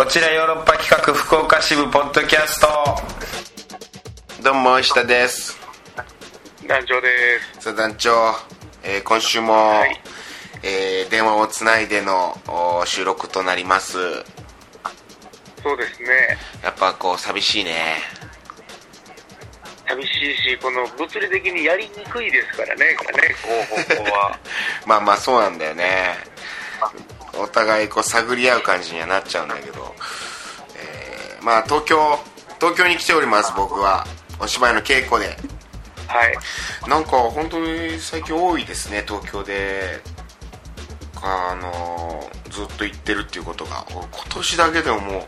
こちらヨーロッパ企画福岡支部ポッドキャスト。どうも石田です。団長です。さあ団長、えー今週も、い。えー電話をつないでのお収録となります。そうですね。やっぱこう寂しいね。寂しいしこの物理的にやりにくいですからね。これねこう方法は。まあまあそうなんだよねお互いこう探り合う感じにはなっちゃうんだけど、えーまあ東京東京に来ております僕は。お芝居の稽古で。はい。なんか本当に最近多いですね東京で。あのずっと行ってるっていうことが。俺今年だけでももう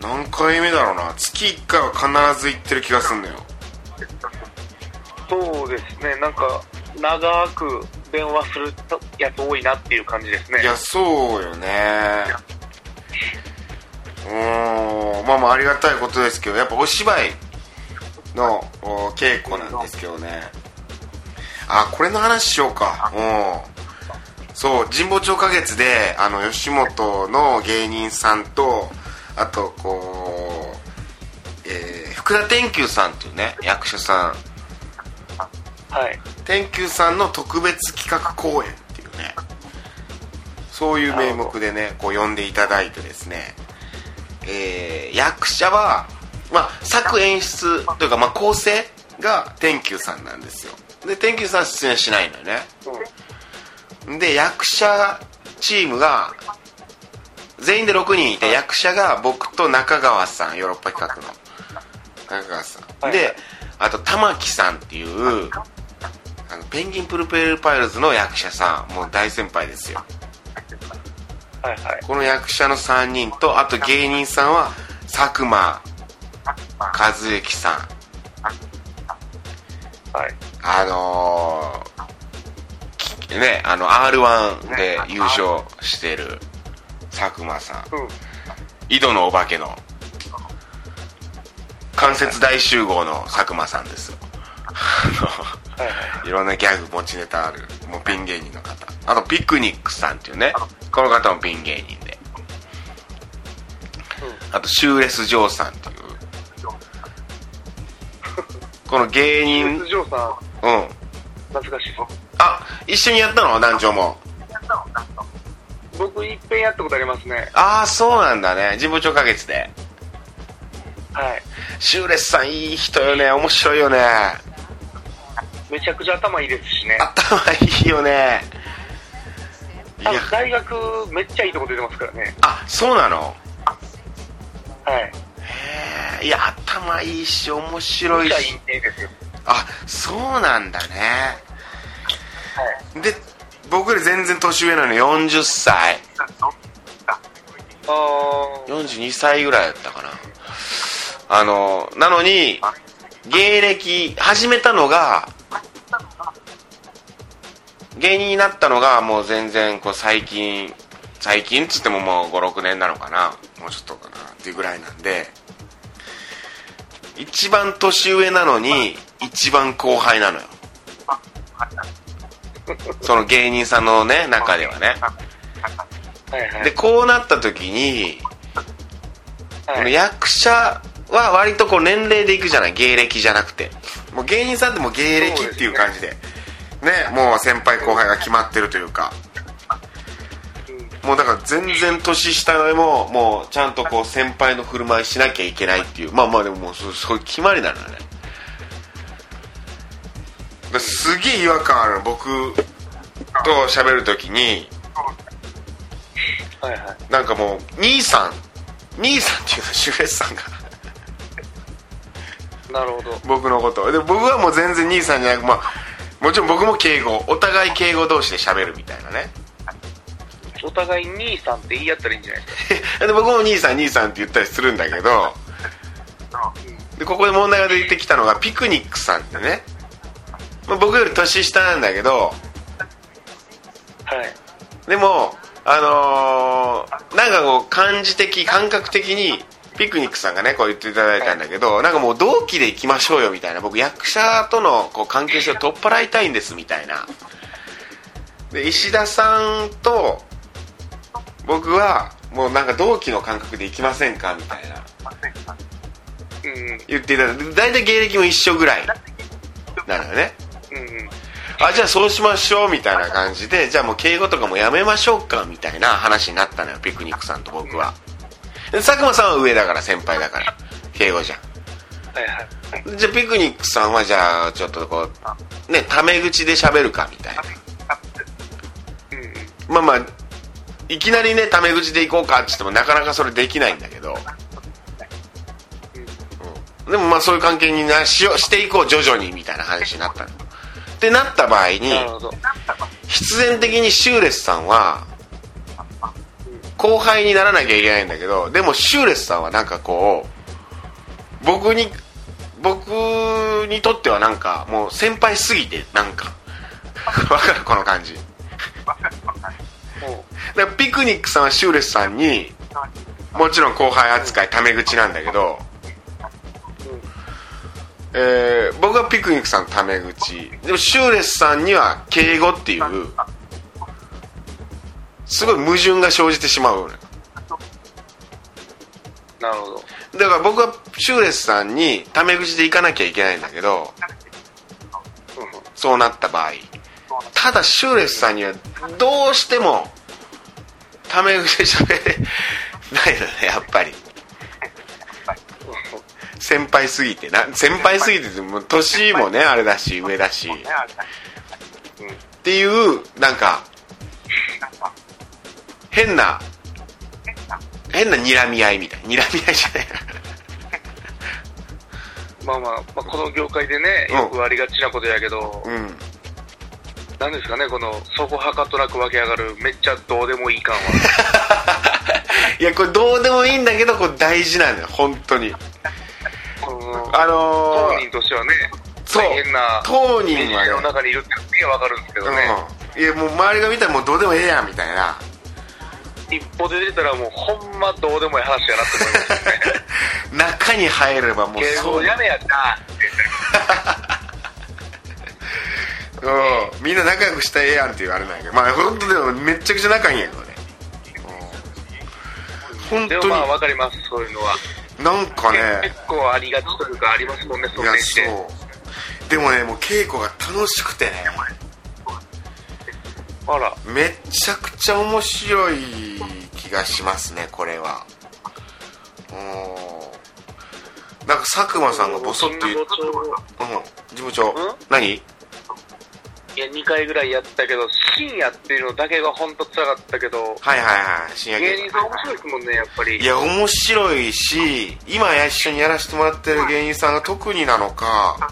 何回目だろうな。月1回は必ず行ってる気がするんだよ。そうですね。なんか長く電話するやつ多いなっていう感じですね。いやそうよね。うん。まあまあありがたいことですけどやっぱお芝居の稽古なんですけどね。あこれの話しようか。うん。そう神保町花月であの吉本の芸人さんとあとこう、えー福田天球さんっていうね役者さんはい。天球さんの特別企画公演っていうね。そういう名目でねこう呼んでいただいてですね、えー役者は、まあ、作演出というか、まあ、構成が天球さんなんですよ。で天球さんは出演しないのよね。で役者チームが全員で6人いて役者が僕と中川さんヨーロッパ企画の中川さん、はい。であと玉木さんっていうあのペンギンプルペルパイルズの役者さんもう大先輩ですよ。はいはい。この役者の3人とあと芸人さんは佐久間和之さん。はい。あのーきねあの r 1で優勝してる佐久間さん。うん。井戸のお化けの。関節大集合の佐久間さんですよ。あはいはい。のいろんなギャグ持ちネタある。もうピン芸人の方。あとピクニックさんっていうね。この方もピン芸人で。あとシューレス・ジョーさんっていう。この芸うん人鉄城さん。うん。懐かしいあ一緒にやったの？団長も。僕いっぺんやったことありますね。ああそうなんだね。神保町花月ではい。シューレスさんいい人よね。面白いよねめちゃくちゃ頭いいですしね。頭いいよね。いや。大学めっちゃいいとこ出てますからね。あそうなの？はい。へえいや頭いいし面白いめっちゃいいしですよ。あそうなんだね。はい。で僕より全然年上なの40歳。あー。42歳ぐらいだったかな。あのなのに芸歴始めたのが芸人になったのがもう全然こう最近最近っつってももう56年なのかな。もうちょっとかなっていうぐらいなんで。一番年上なのに一番後輩なのよ。その芸人さんのね中ではね。でこうなった時にこのはい役者は割とこう年齢でいくじゃない？芸歴じゃなくて。もう芸人さんってもう芸歴っていう感じでねもう先輩後輩が決まってるというか。うんもうだから全然年下でももうちゃんとこう先輩の振る舞いしなきゃいけないっていう。まあまあでももうそうそういう決まりなのよね。ですげえ違和感あるの。僕と喋る時に。はいはい。なんかもう兄さん。兄さんっていうのシュレスさんが。なるほど。僕のこと。で僕はもう全然兄さんじゃなくまあもちろん僕も敬語お互い敬語同士で喋るみたいなね。お互い兄さんって言い合ったらいいんじゃないですか？で僕も兄さん兄さんって言ったりするんだけどでここで問題が出てきたのがピクニックさんってね、まあ、僕より年下なんだけどはい。でもあのーなんかこう感じ的感覚的にピクニックさんがねこう言っていただいたんだけどなんかもう同期で行きましょうよみたいな僕役者とのこう関係性を取っ払いたいんですみたいな。で石田さんと僕はもうなんか同期の感覚で行きませんかみたいな。うん。言っていただいて大体芸歴も一緒ぐらい。なのよね。うん。うんあじゃあそうしましょうみたいな感じでじゃあもう敬語とかもやめましょうかみたいな話になったのよピクニックさんと僕は。で佐久間さんは上だから先輩だから。敬語じゃん。はいはい。はいじゃあピクニックさんはじゃあちょっとこうねタメ口で喋るかみたいな。まあまあいきなりねタメ口で行こうかって言ってもなかなかそれできないんだけど、うん。でもまあそういう関係になしようしていこう徐々にみたいな話になったの。ってなった場合に必然的にシューレスさんは後輩にならなきゃいけないんだけどでもシューレスさんはなんかこう僕に僕にとってはなんかもう先輩すぎてなんか。わかるこの感じ。もだからピクニックさんはシューレスさんにもちろん後輩扱いタメ口なんだけど、えー僕はピクニックさんタメ口。でもシューレスさんには敬語っていうすごい矛盾が生じてしまうなるほど。だから僕はシューレスさんにタメ口で行かなきゃいけないんだけどそうなった場合。ただシューレスさんにはどうしてもタメ口で喋れないのねやっぱり。先輩すぎてな。先輩すぎててもう年もねあれだし上だし。っていうなんか変な変な。睨み合いみたい。睨み合いじゃない。まあまあ、まあ、この業界でね、うん。よくありがちなことやけど、うん。なんですかね、この、そこはかとなく湧き上がる、めっちゃどうでもいい感は。いやこれどうでもいいんだけどこれ大事なんだよ本当に。あ当のー人としてはね、そう。大変な、当人はね。の中にいるってすげえわかるんですけどね、うん、いやもう周りが見たらもうどうでもええやんみたいな一歩で出たらもうほんまどうでもいい話やなって思いますよね。中に入ればもう敬そう語やめやったうんみんな仲良くしたらええやんって言われないけどまあ本当でもめっちゃくちゃ仲いいんやけどねうん本当にでもまあわかります、そういうのは。なんかね結構ありがちというかありますもんね、そうでもねもう稽古が楽しくてねあら、めちゃくちゃ面白い気がしますねこれは。うん。なんか佐久間さんがボソッと言っ神保町うん。事務長。ん？何？いや、2回ぐらいやったけど、深夜っていうのだけが本当辛かったけど、はいはいはい。深夜芸芸人さん面白いですもんね、やっぱり。いや面白いし今一緒にやらせてもらってる芸人さんが特になのか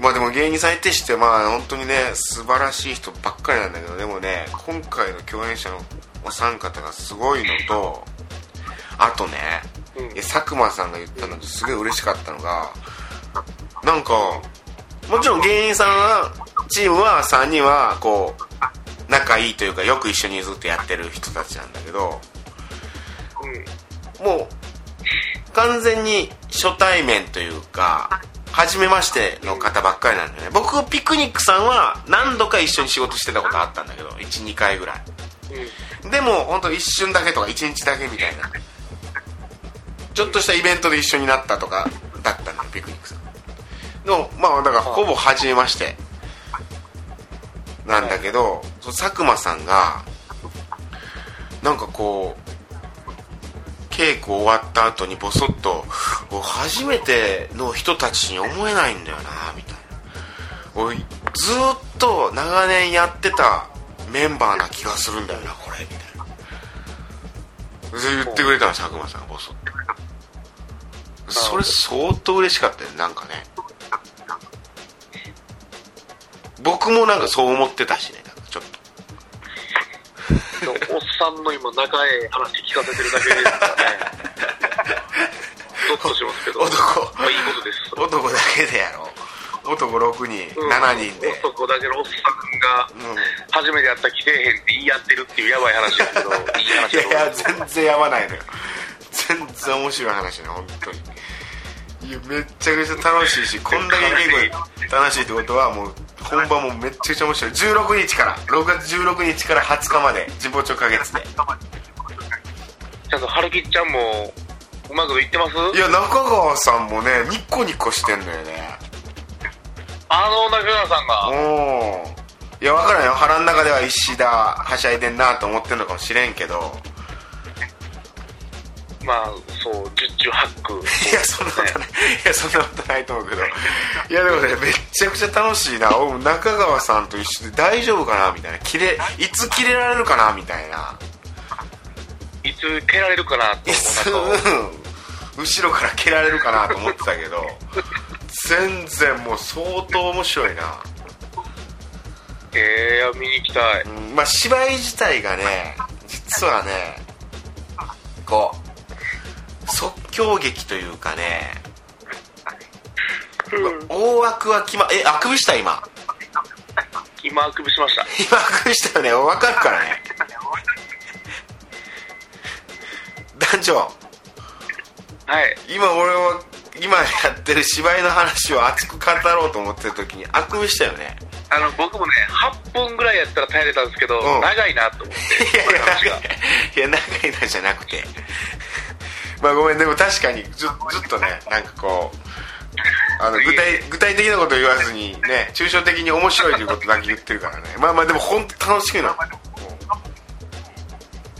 まあでも芸人さんに徹してまあ本当にね素晴らしい人ばっかりなんだけどでもね今回の共演者のお三方がすごいのとあとね、うん佐久間さんが言ったのですげえ嬉しかったのがなんかもちろん芸人さんはチームは3人はこう仲いいというかよく一緒にずっとやってる人たちなんだけどうん。もう完全に初対面というか初めましての方ばっかりなんだよね。僕ピクニックさんは何度か一緒に仕事してたことあったんだけど12回ぐらい。でも本当一瞬だけとか1日だけみたいな。ちょっとしたイベントで一緒になったとかだったのよピクニックさん。のまあだからほぼ初めましてなんだけど佐久間さんがなんかこう稽古終わった後にボソッと「初めての人たちに思えないんだよな」みたいな「おいずっと長年やってたメンバーな気がするんだよなこれ」みたいな。それ言ってくれたの佐久間さんがボソッと。それ相当嬉しかったよなんかね。僕もなんかそう思ってたしね。おっさんの今、仲ええ話聞かせてるだけですからね。ゾッとしますけど。男まあいいことです。男だけでやろ男6人、うん7人で男だけのおっさんが、うん初めてやったら来てへんって言い合ってるっていうやばい話ですけど、いい話いやいや。全然やばないのよ全然面白い話ね本当にいやめっちゃくちゃ楽しいし こんだけ稽古楽しいってことはもう本番もめっちゃくちゃ面白い。16日から6月16日から20日まで神保町花月で。ちゃんと春吉ちゃんもうまくいってます？いや中川さんもねニコニコしてんのよね。あの中川さんが？おおいや分からんよ。腹の中では石田はしゃいでんなと思ってんのかもしれんけどまあそう十中八九。いやそんなことない。いやそんなことないと思うけど。いやでもねめっちゃくちゃ楽しいな。お中川さんと一緒で大丈夫かな？みたいな。切れいつ切れられるかな？みたいな。いつ蹴られるかなと思う中を後ろから蹴られるかなと思ってたけど。全然もう相当面白いな、ええ見に行きたい。うんまあ芝居自体がね実はねこう即興劇というかね。大枠は決まえあくびした今。今あくびしました。今あくびしたよね。分かるからね。団長はい。今俺は今やってる芝居の話を熱く語ろうと思ってる時にあくびしたよね。あの僕もね8分ぐらいやったら耐えれたんですけど、うん。長いなと思って。いやいや長い。なじゃなくてまあごめんでも確かにずずっとねなんかこうあの具体具体的なこと言わずにね抽象的に面白いということだけ言ってるからね。まあまあでも本当楽しくな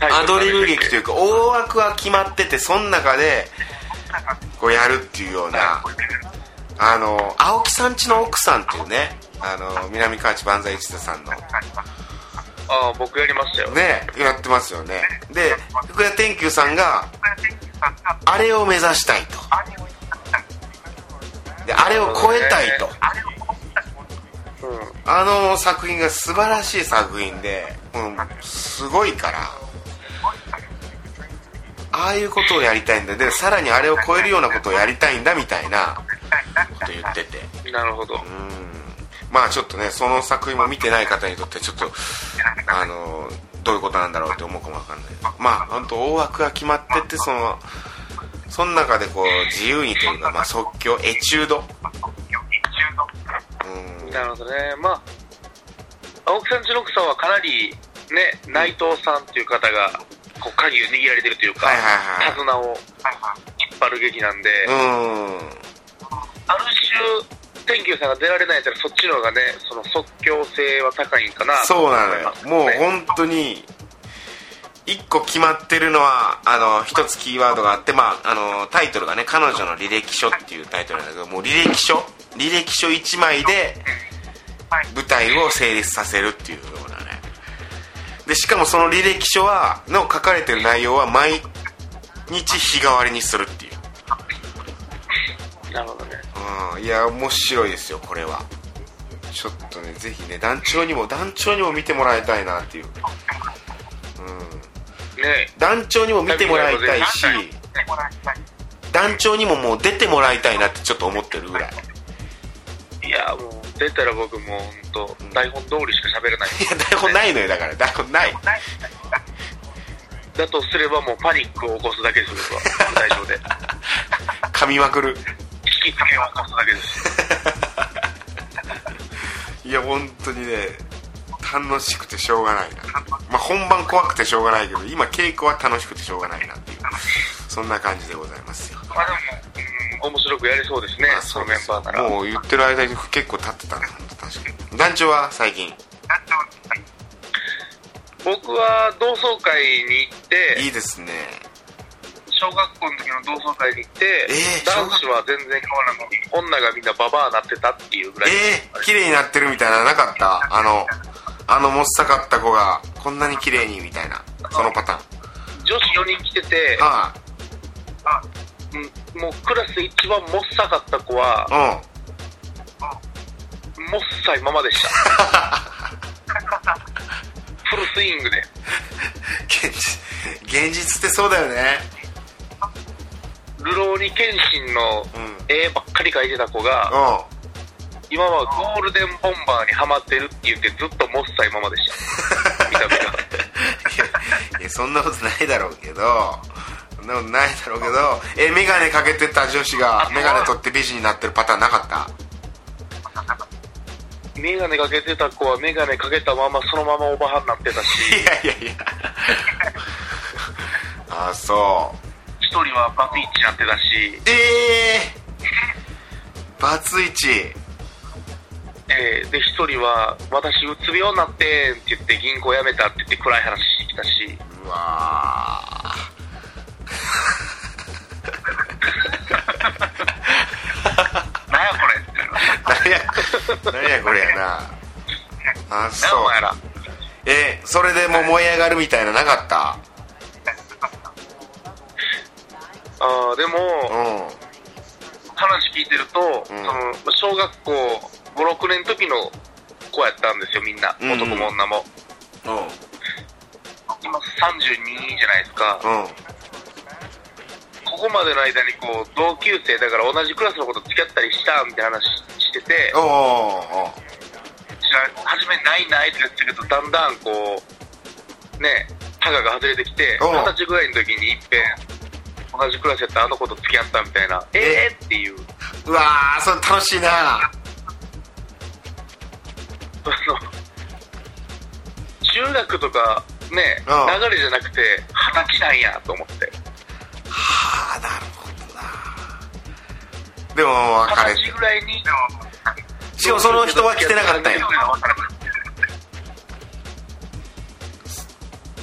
アドリブ劇というか大枠は決まっててその中でこうやるっていうようなあの青木さんちの奥さんっていうねあの南河内万歳一田さんの。ああ僕やりましたよ。ねやってますよね。で福谷天球さんがあれを目指したいと。であれを超えたいと。うんあの作品が素晴らしい作品で、うん、すごいからああいうことをやりたいんだ。でさらにあれを超えるようなことをやりたいんだみたいなこと言ってて。なるほど。うん。まあちょっとねその作品も見てない方にとってちょっとあのどういうことなんだろうって思うかもわかんない。まあ本当大枠が決まっててそのその中でこう自由にというか、まあ、即興エチュード。うん。なるほどね。まあ青木さんちの奥さんはかなりね内藤さんっていう方がこう鍵を握られてるというか、はいはいはい。手綱を引っ張る劇なんで、うん。ある種天球さんが出られないやらそっちの方がねその即興性は高いんかなとそうなのよ。もう本当に一個決まってるのはあの一つキーワードがあって、まあ、あのタイトルがね「彼女の履歴書」っていうタイトルなんだけどもう履歴書？履歴書1枚で舞台を成立させるっていうようなね。でしかもその履歴書はの書かれてる内容は毎日日替わりにするっていう。なるほどねうんいや面白いですよこれは。ちょっとねぜひね団長にも団長にも見てもらいたいなっていう。ね。団長にも見てもらいたいし団長にももう出てもらいたいなってちょっと思ってるぐらい。いやもう出たら僕もう本当台本通りしか喋れない。いや台本ないのよだから。台本ない。だとすればもうパニックを起こすだけです僕は。舞台上で。噛みまくる引きつけを起こすだけです。いや本当にね楽しくてしょうがないな。まあ本番怖くてしょうがないけど今稽古は楽しくてしょうがないなっていうそんな感じでございますよ。まあでも、うん、面白くやりそうですね、まあそのメンバーなら。もう言ってる間に結構経ってたな確かに。団長は最近。僕は同窓会に行っていいですね小学校の時の同窓会に行って、えー男子は全然変わらない女がみんなババアになってたっていうぐらい。えー、綺麗になってるみたいなのなかった？あのあのもっさかった子がこんなに綺麗にみたいなそのパターン。女子4人来ててあうんもうクラスで一番もっさかった子はあもっさいままでした。フルスイングで。うん現実現実ってそうだよねルローニケンシンのうん。絵ばっかり描いてた子がうん。今はゴールデンボンバーにハマってるって言ってずっともっさいままでした。見た目が いやそんなことないだろうけど。そんなことないだろうけどえ眼鏡かけてた女子が眼鏡取って美人になってるパターンなかった？メガネかけてた子はメガネかけたままそのままおばはんになってたし。いやいやいや。あそう一人はバツイチになってたし、ええー、バツイチえー、で一人は私うつ病になってんって言って銀行辞めたって言って暗い話してきたしうわなんやこれって何や何やこれやなあそうお前らえそれでもう燃え上がるみたいななかったあーでも、うん話聞いてると、うん。その小学校56年の時の子やったんですよみんな。男も女も、うん。今32じゃないですか、うん。ここまでの間にこう同級生だから同じクラスの子と付き合ったりしたみたいな話してて。初めないないって言ってたけどだんだんこうねタガが外れてきて二十歳ぐらいの時にいっぺん同じクラスやったあの子と付き合ったみたいな。え？ーっていう。うわーそれ楽しいな。中学とかねうん流れじゃなくて二十歳なんやと思って。はあなるほどな。でも別れて。二十歳ぐらいに。しかもその人は来てなかったんや。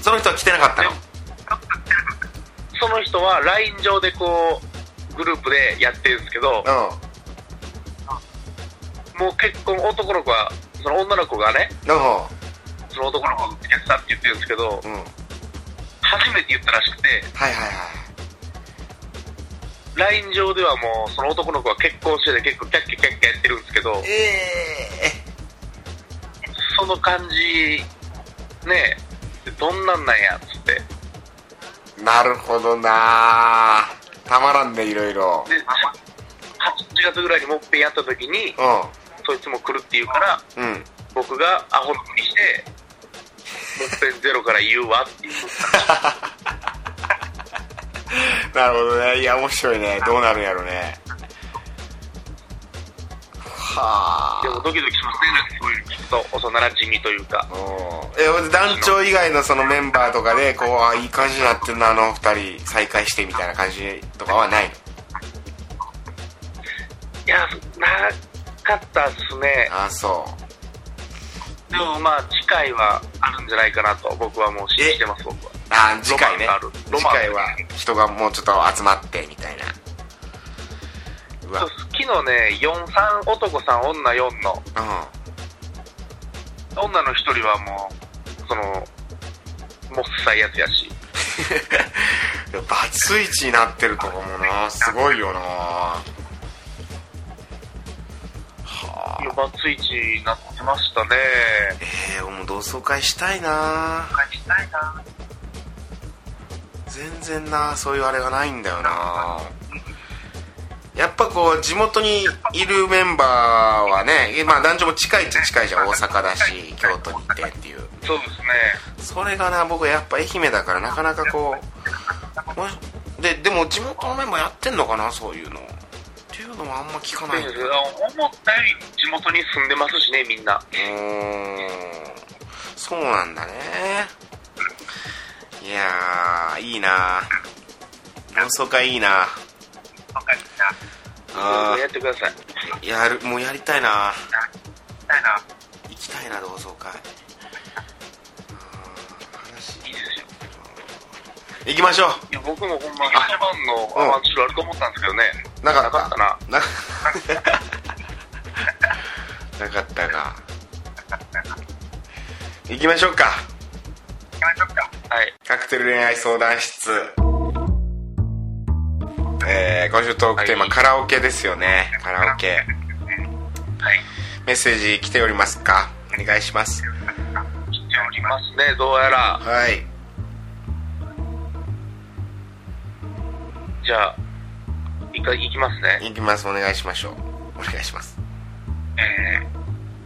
その人は来てなかったの？その人は LINE 上でこうグループでやってるんですけどうもう結婚男の子はその女の子がねその男の子と付き合ってたって言ってるんですけどうん。はい初めて言ったらしくてはいはい LINE 上ではもうその男の子は結婚してて結構キャッキャキャッキャやってるんですけどえその感じねどんなんなんやっなるほどな。たまらんねいろいろ。で8月ぐらいにもっぺんやった時にうそいつも来るって言うからんうん。僕がアホのふりしてもっぺんゼロから言うわっていう なるほどね。いや面白いね。どうなるんやろね。はでもドキドキしますねなんかそういうと幼馴染というか。え団長以外のそのメンバーとかでこうあいい感じになってんなあの二人再会してみたいな感じとかはないの？いやなかったっすね。あそう。でもまあ次回はあるんじゃないかなと僕はもう信じてます僕は。あ次回ね。次回は人がもうちょっと集まってみたいな。そう昨日ね43男さん女4の。うん女の1人はもうそのもっさいやつやし。バツイチになってるとかもな。すごいよな。はいやバツイチになってましたね。えー、もう同窓会したいな。したいな。全然なそういうあれがないんだよなやっぱこう地元にいるメンバーはねまあ男女も近いっちゃ近いじゃん。大阪だし京都にいてっていう。そうですね。それがな僕やっぱ愛媛だからなかなかこうででも地元のメンバーやってんのかなそういうの。っていうのもあんま聞かない。思ったより地元に住んでますしねみんな。うーん。そうなんだね。いやーいいな同窓会いいなあやってください。ーやるもうやりたいな。たいな。行きたいな同窓会。いいですよ行きましょいや僕もほんま一番のアマチュアあると思ったんですけどね。うなかった。なかったな。ななかったが 行きましょうか。はい。カクテル恋愛相談室えー、今週トークテーマ、はい。カラオケですよね。カラオケ。はい。メッセージ来ておりますか？お願いします。来ておりますねどうやら。はい。じゃあいかいきますね。行きます。お願いしましょう。お願いします。え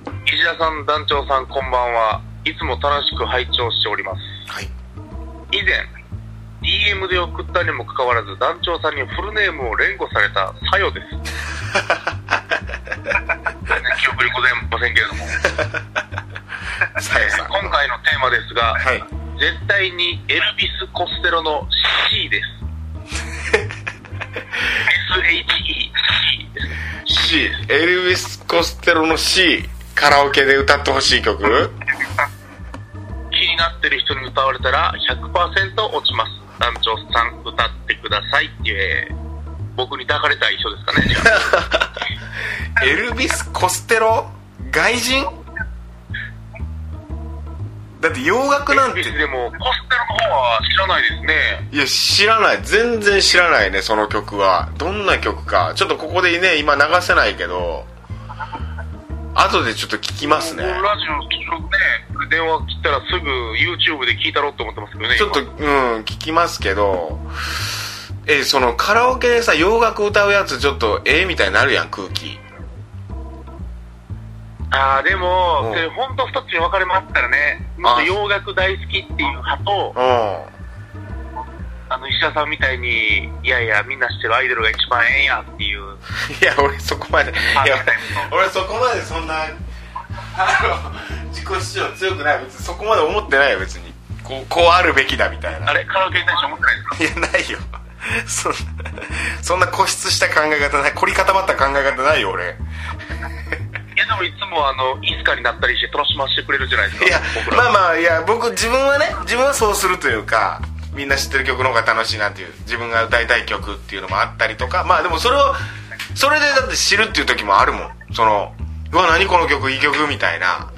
ー、石田さん団長さんこんばんは。いつも楽しく拝聴しております。はい。以前 DM で送ったにもかかわらず団長さんにフルネームを連呼されたさよです全然記憶にございませんけれども 今回のテーマですが、はい絶対にエルビス・コステロの C です。SHE、C ですね。C エルビス・コステロの C カラオケで歌ってほしい曲？気になってる人に歌われたら100%落ちます。団長さん歌ってくださいって僕に抱かれたい人ですかね、じゃあ。エルビス・コステロ？外人？だって洋楽なんて。エルビスでも、コステロの方は知らないですね。いや知らない。全然知らないねその曲は。どんな曲か。ちょっとここでね今流せないけど後でちょっと聞きますねラジオ、ね、電話切ったらすぐ YouTube で聞いたろうと思ってますけどね。ちょっと今うん聞きますけどえそのカラオケでさ洋楽歌うやつちょっとええみたいになるやん空気ああ、でも、うんそれ本当二つに分かれますからね。もっと洋楽大好きっていう派と、うんあの、石田さんみたいに、いやいや、みんな知ってるアイドルが一番ええんやっていう。いや俺そこまでいあや俺そこまでそんなあの自己主張強くない。別にそこまで思ってないよ別に。こうこうあるべきだみたいな。あれカラオケに対して思ってないですかいやないよ。そんなそんな固執した考え方ない。凝り固まった考え方ないよ俺。いや、でもいつもあの、いつかになったりして楽しませてくれるじゃないですか。いや僕ら。まあまあいや僕自分はね自分はそうするというかみんな知ってる曲の方が楽しいなっていう自分が歌いたい曲っていうのもあったりとかまあでもそれをそれでだって知るっていう時もあるもん。そのうわ何この曲いい曲みたいな。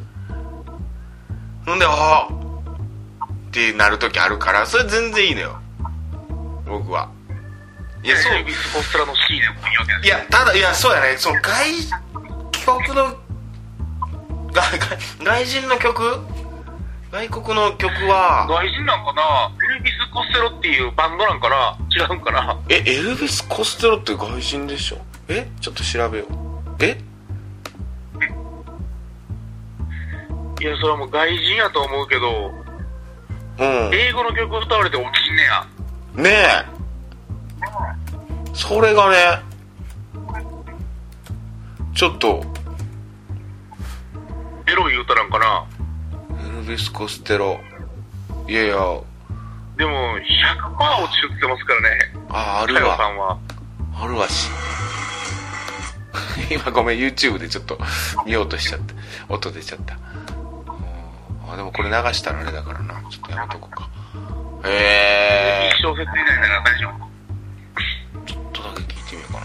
ほんでああってなる時あるからそれ全然いいのよ。僕は。いやそう。いやただいやそうやね。その外国の外人の曲外国の曲は？外人なんかな？エルビス・コステロっていうバンドなんかな？違うんかな？えエルビス・コステロって外人でしょ？えちょっと調べよう。え？いや、それはもう外人やと思うけど、うん。英語の曲歌われて落ちんねや。ねえ。それがねちょっと。エロい歌なんかな？エルビス・コステロ。いやいや。でも、100%落ちてますからね。ああるかよさわんは。あるわし。今ごめん YouTube でちょっと見ようとしちゃった音出ちゃった。うん。あでもこれ流したらあれだからな。ちょっとやめとこうか。へえ一小節以内なら大丈夫。ちょっとだけ聞いてみようか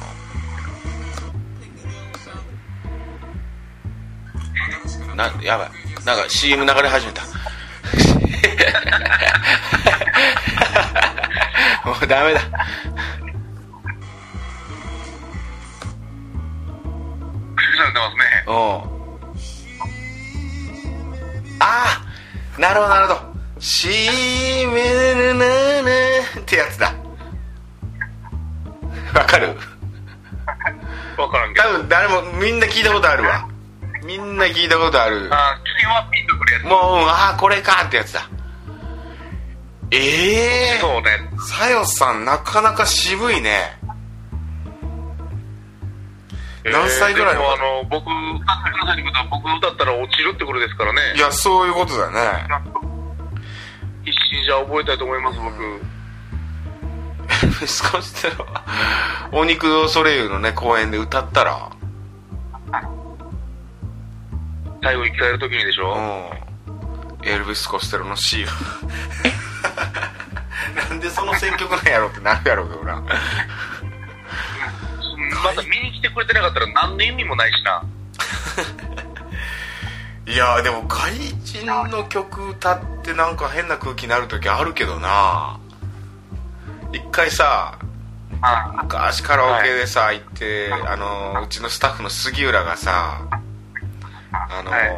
な。なやばいなんか CM 流れ始めた。もうダメだ。ね。う。んああなるほどなるほど「しめるなな」ってやつだ。わかる？わからんけど。多分誰もみんな聞いたことあるわみんな聞いたことあるあー、君はピンとくるやつ。もう、うんああこれかってやつだええそうね。さよさんなかなか渋いね何歳ぐらいの？えーでもあの、僕、歌ってくだったら落ちるってことですからね。いやそういうことだね必死にじゃあ覚えたいと思います、僕。少しでもお肉ドソレイユのね公演で歌ったら最後生き返る時にでしょ、うん。エルビス・コステロの C を なんでその選曲なんやろってなるやろうけどな。また見に来てくれてなかったら何の意味もないしな。いやでも外人の曲歌ってなんか変な空気になる時あるけどな。一回さあ昔カラオケでさ、行ってあのうちのスタッフの杉浦がさあの、はい。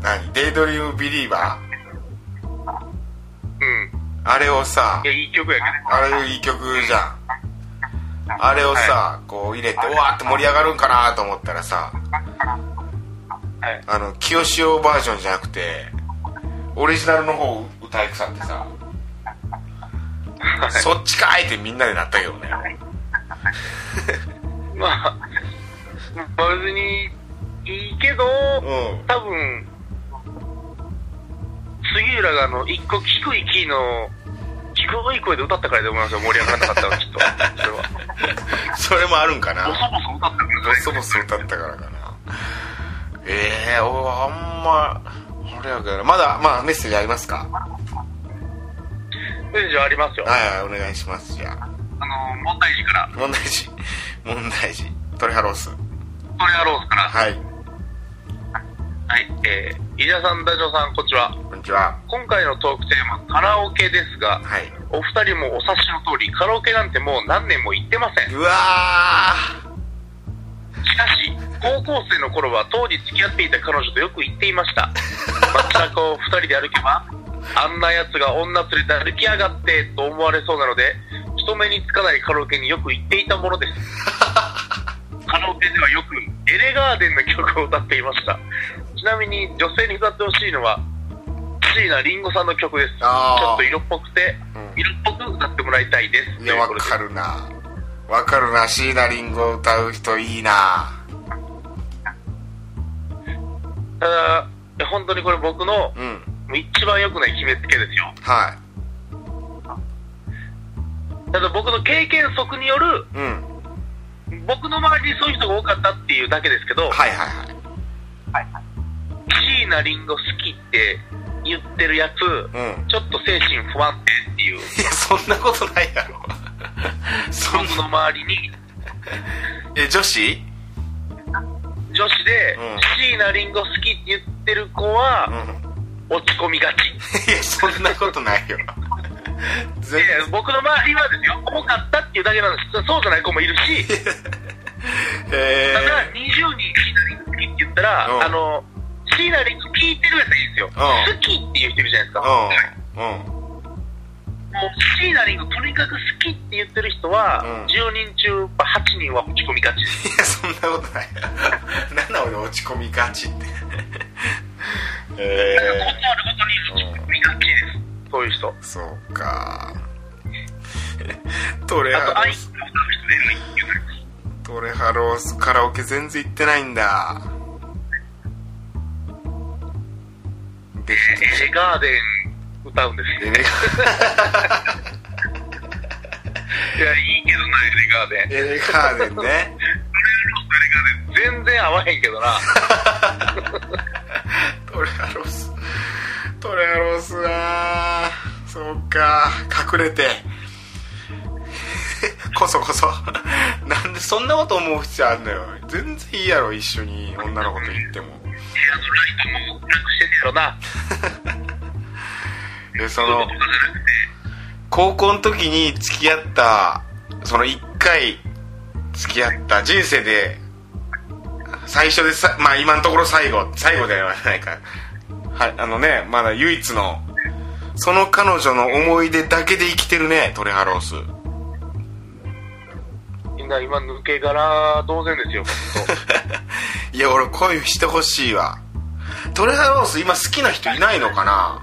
何「デイドリームビリーバうん。ー」あれをさいや、いい曲やけど。あれいい曲じゃん。あれをさ、こう入れてうわーって盛り上がるんかなと思ったらさはい。あの清志郎バージョンじゃなくてオリジナルの方歌いくさってさ。はい。そっちかいってみんなでなったけどね。まあ、まあ別にいいけど、うん。多分、杉浦があの、一個低いキーの、低い声で歌ったからで思いますよ、盛り上がらなかったのは、きっと。それは。それもあるんかな。ボソボソ歌ったからボソボソ歌ったからかな。ええー、おあんまあれやけどまだまあメッセージありますか？メッセージはありますよ。はいはいお願いしますじゃあ。あの、問題児から、問題児。問題児。トレハロース。トレアロースから、はいはい、えー、飯田さん、ダジョウさん、こんにちは。こんにちは今回のトークテーマ、カラオケですが、はいお二人もお察しの通り、カラオケなんてもう何年も行ってません。うわしかし、高校生の頃は当時付き合っていた彼女とよく行っていました。街中を二人で歩けば、あんな奴が女連れて歩きやがってと思われそうなので、人目につかないカラオケによく行っていたものです。カラオケではよくエレガーデンの曲を歌っていました。ちなみに女性に歌ってほしいのは、椎名林檎さんの曲です。ちょっと色っぽくて、うん。色っぽく歌ってもらいたいです。いやわかる。るな。わかるな。椎名林檎歌う人いいな。ただ、本当にこれ僕のうん。一番良くない決めつけですよ。はただ僕の経験則による、いうん。僕の周りにそういう人が多かったっていうだけですけど、はい。はいはい椎名林檎好きって言ってるやつ、うん。ちょっと精神不安定っていう、いやそんなことないやろ。そん僕の周りに。え女子？女子でうん。椎名林檎好きって言ってる子はうん。落ち込みがち。いやそんなことないよ。全で僕の周りはですよ、多かったっていうだけなんです。そうじゃない子もいるし、えただ20人椎名林檎好きって言ったら、うん。あの、椎名林檎聞いてるやつはいいんですよ。ん好きっていう人いるじゃないですか。ー、うんうんもう椎名林檎とにかく好きって言ってる人は、うん10人中8人は落ち込みがち。いやそんなことない なんだ俺落ち込みがちって えだからことあるごとに落ち込みがちです。そういう人。ー、そうかトレハロース。トレハロースカラオケ全然行ってないんだエレガーデン歌うんですよ。エレいや、いいけどな、エレガーデン。エレガーデンねエレガーデン全然合わへんけどな。トレハローストレハロースなあそうか隠れて こそこそ。なんでそんなこと思う必要あんのよ。全然いいやろ一緒に女の子と行っても。でその高校の時に付き合ったその1回付き合った人生で最初でさまあ今のところ最後最後ではないか。はいあのねまだ唯一のその彼女の思い出だけで生きてるねトレハロースみんな今抜け殻同然ですよ。いや俺恋してほしいわ。トレハロース今好きな人いないのかな？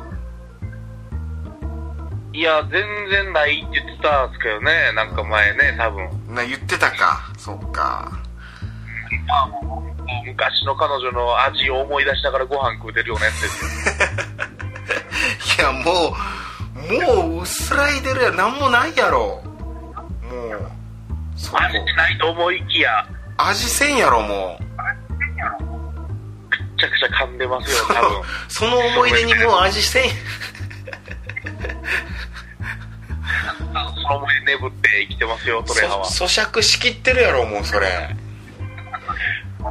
いや、全然ないって言ってたんですけどね、なんか前ね、多分。な言ってたか。そっか。まあ、もう昔の彼女の味を思い出しながらご飯食うてるようなやつですよ。いやもうもう薄らいでるやろなんもないやろ。もうそこ味ないと思いきや、味せんやろもうめちゃくちゃ噛んでますよ、多分。その思い出にもう味せんその思い出眠って生きてますよ、トレハは。そ咀嚼しきってるやろもうそれ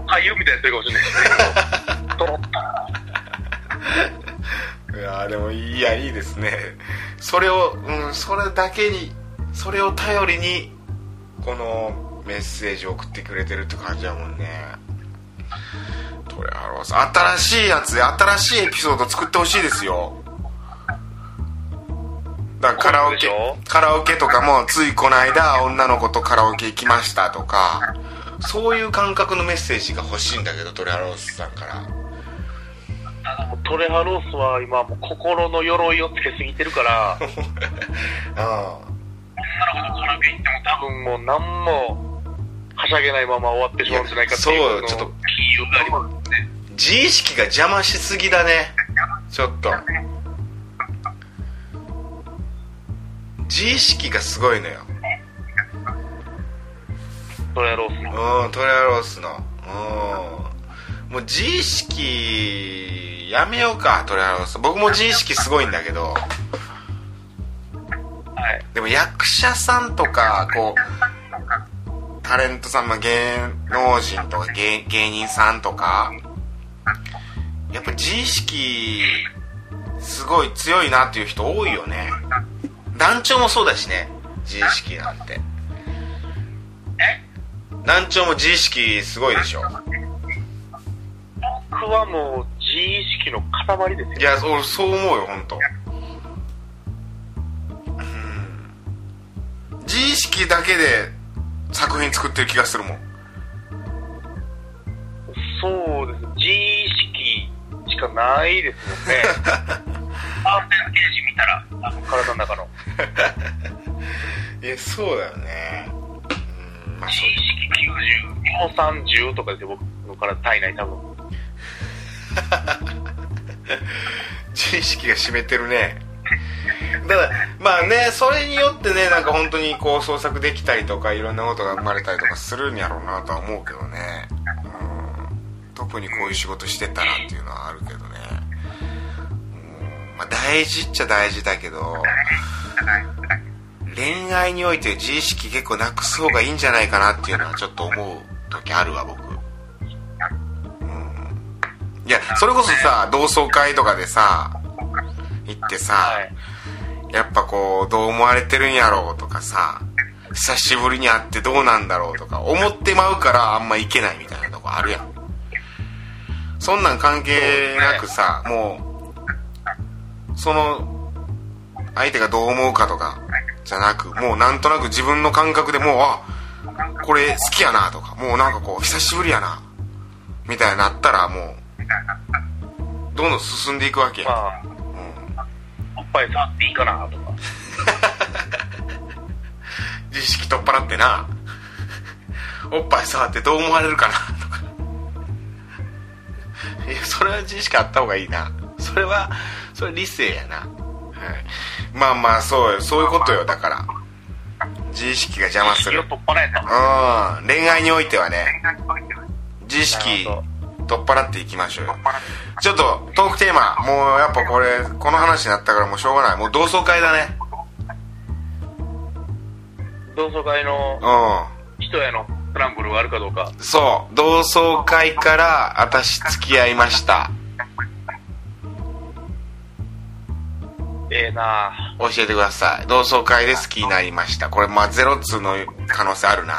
俳優みたいにやってるかもしれないですね。トロッと。いやでもいいやいいですねそれをうんそれだけにそれを頼りにこのメッセージを送ってくれてるって感じだもんね。トレハロース新しいやつで新しいエピソード作ってほしいですよ。だからカラオケカラオケとかもついこの間女の子とカラオケ行きましたとかそういう感覚のメッセージが欲しいんだけどトレハロースさんから。トレハロースは今もう心の鎧をつけすぎてるから、あ 女の子と軽く行っても多分もう何もはしゃげないまま終わってしまうんじゃないかっていうのそうちょっと。がありますね。自意識が邪魔しすぎだね。ちょっと。自意識がすごいのよ。トレアロースの。うんトレアロースの。うん。もう自意識やめようかトレアロース。僕も自意識すごいんだけど。も役者さんとかこうタレントさん、まあ、芸能人とか芸芸人さんとかやっぱ自意識すごい強いなっていう人多いよね。団長もそうだしね自意識なんて。団長も自意識すごいでしょ。僕はもう自意識の塊ですよ。いや俺そう思うよ本当。識だけで作品作ってる気がするもん。そうです自意識しかないですもんね。パーセンテージ見たらあの体の中の。いやそうだよね。うんまあそう。自意識90日本産10とかで僕の体体内多分。自意識が占めてるね。だからまあねそれによってねなんか本当にこう創作できたりとかいろんなことが生まれたりとかするんやろうなとは思うけどね、うん、特にこういう仕事してたらっていうのはあるけどね、まあ、大事っちゃ大事だけど恋愛において自意識結構なくす方がいいんじゃないかなっていうのはちょっと思う時あるわ僕。うん。いやそれこそさ同窓会とかでさ行ってさ、はい。やっぱこうどう思われてるんやろうとかさ久しぶりに会ってどうなんだろうとか思ってまうからあんま行けないみたいなとこあるやん。そんなん関係なくさ、もうその相手がどう思うかとかじゃなくもうなんとなく自分の感覚でもうあこれ好きやなとかもうなんかこう久しぶりやなみたいになったらもうどんどん進んでいくわけやん、ぱい触っていいかなとか。自意識取っ払ってな。おっぱい触ってどう思われるかなとか。いやそれは自意識あった方がいいな。それはそれ理性やな、はい、まあまあそうよそういうことよ。だから自意識が邪魔する。うん。恋愛においてはね。自意識取っ払っていきましょうよ。ちょっとトークテーマもうやっぱこれこの話になったからもうしょうがない。もう同窓会だね。同窓会のう人へのトランブルがあるかどうか。んそう。同窓会から私付き合いました。ええなあ。教えてください。同窓会で好きになりました。これまあゼロ通の可能性あるな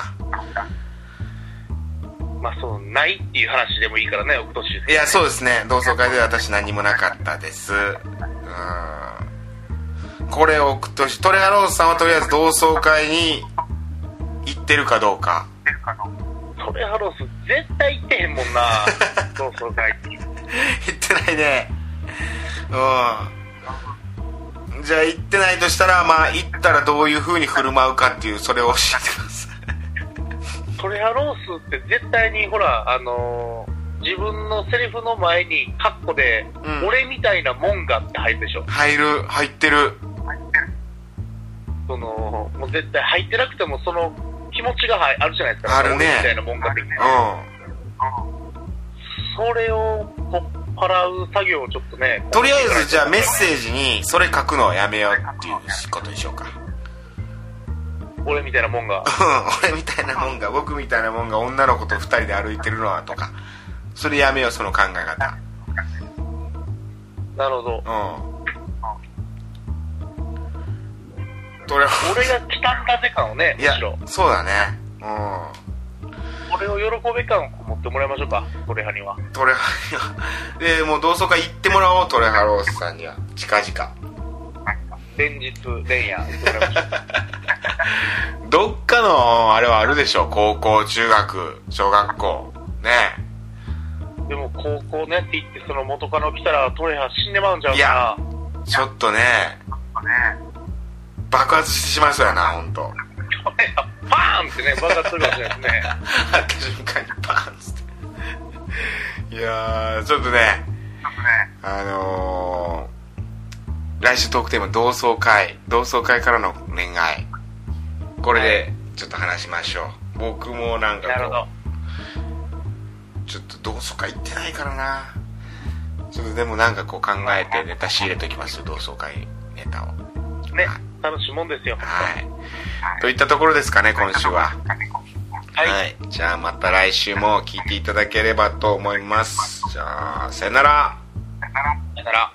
まあそうないっていう話でもいいからね奥年いやそうですね。同窓会で私何もなかったです。うん。これを送ってほしいトレハロースさんはとりあえず同窓会に行ってるかどうか。トレハロース絶対行ってへんもんな 同窓会に。行ってないね。う。んじゃあ行ってないとしたらまあ行ったらどういう風に振る舞うかっていうそれを教えてくださいトレハロースって絶対にほらあのー自分のセリフの前にカッコで、うん。俺みたいなもんがって入るでしょ。入る入ってる。そのもう絶対入ってなくてもその気持ちがはいあるじゃないですか。あるね。俺みたいなもんが的なうそれを取っ払う作業をちょっとねんとりあえずじゃあメッセージにそれ書くのはやめようっていうことにしようか俺みたいなもんが。うん俺みたいなもんが僕みたいなもんが女の子と二人で歩いてるのはとか。それやめようその考え方。なるほど。うん。とりあ俺が来たんだぜ感をねいやむしろ。そうだね。う俺を喜べ感を持ってもらいましょうかトレハには。んトレハでもう同窓会行ってもらおうトレハロースさんには。近々連日連夜。どっかのあれはあるでしょ高校中学小学校。ね。でも高校ねって言ってその元カノ来たらトレハ死んでまうんちゃういやかちょっとね。爆発してしまいそうやな本当。なトレハパーンってね爆発するかもしれないですね。会った瞬間にバーンって。いやーちょっとね。あのー来週トークテーマ同窓会同窓会からの恋愛。これでちょっと話しましょう。僕もなんかこうちょっと同窓会行ってないからな。ちょっとでもなんかこう考えてネタ仕入れときますよ。同窓会ネタを。ね楽しいもんですよ。はい。といったところですかね今週は。はい、じゃあまた来週も聞いていただければと思います。じゃあさよなら。だから